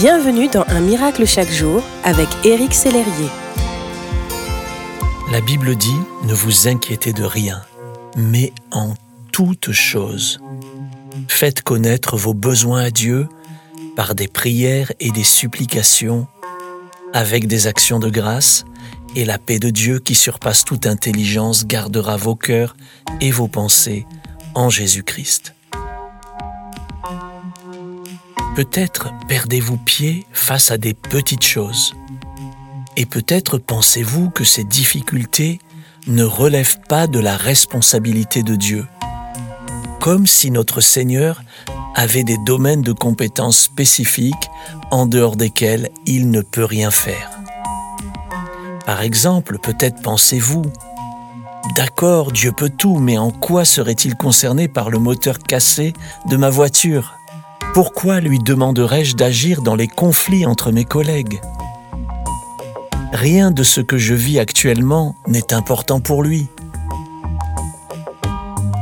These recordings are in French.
Bienvenue dans Un miracle chaque jour avec Éric Sellerier. La Bible dit Ne vous inquiétez de rien, mais en toute chose. Faites connaître vos besoins à Dieu par des prières et des supplications, avec des actions de grâce, et la paix de Dieu qui surpasse toute intelligence gardera vos cœurs et vos pensées en Jésus-Christ. Peut-être perdez-vous pied face à des petites choses. Et peut-être pensez-vous que ces difficultés ne relèvent pas de la responsabilité de Dieu. Comme si notre Seigneur avait des domaines de compétences spécifiques en dehors desquels il ne peut rien faire. Par exemple, peut-être pensez-vous, D'accord, Dieu peut tout, mais en quoi serait-il concerné par le moteur cassé de ma voiture? Pourquoi lui demanderais-je d'agir dans les conflits entre mes collègues? Rien de ce que je vis actuellement n'est important pour lui.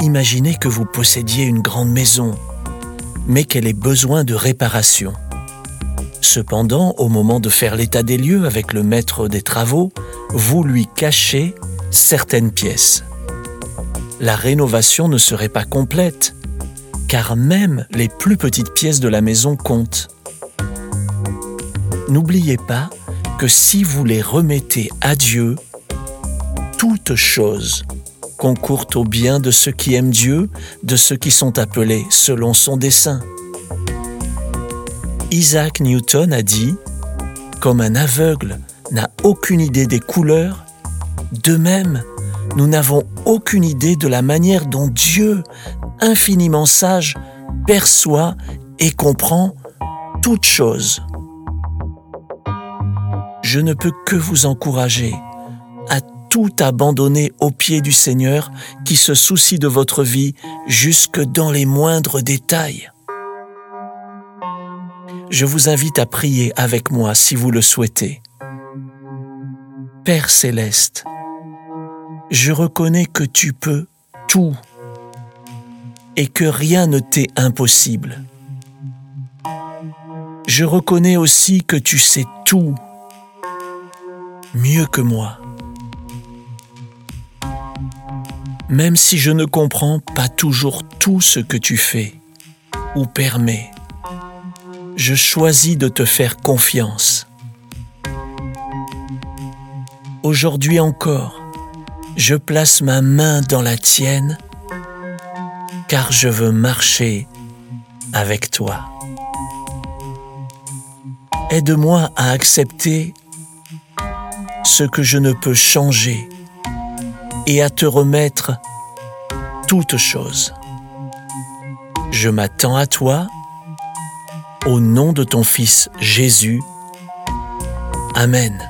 Imaginez que vous possédiez une grande maison, mais qu'elle ait besoin de réparation. Cependant, au moment de faire l'état des lieux avec le maître des travaux, vous lui cachez certaines pièces. La rénovation ne serait pas complète car même les plus petites pièces de la maison comptent. N'oubliez pas que si vous les remettez à Dieu, toutes choses concourent au bien de ceux qui aiment Dieu, de ceux qui sont appelés selon son dessein. Isaac Newton a dit, Comme un aveugle n'a aucune idée des couleurs, de même, nous n'avons aucune idée de la manière dont Dieu infiniment sage, perçoit et comprend toutes choses. Je ne peux que vous encourager à tout abandonner aux pieds du Seigneur qui se soucie de votre vie jusque dans les moindres détails. Je vous invite à prier avec moi si vous le souhaitez. Père céleste, je reconnais que tu peux tout et que rien ne t'est impossible. Je reconnais aussi que tu sais tout, mieux que moi. Même si je ne comprends pas toujours tout ce que tu fais ou permets, je choisis de te faire confiance. Aujourd'hui encore, je place ma main dans la tienne car je veux marcher avec toi. Aide-moi à accepter ce que je ne peux changer et à te remettre toutes choses. Je m'attends à toi au nom de ton Fils Jésus. Amen.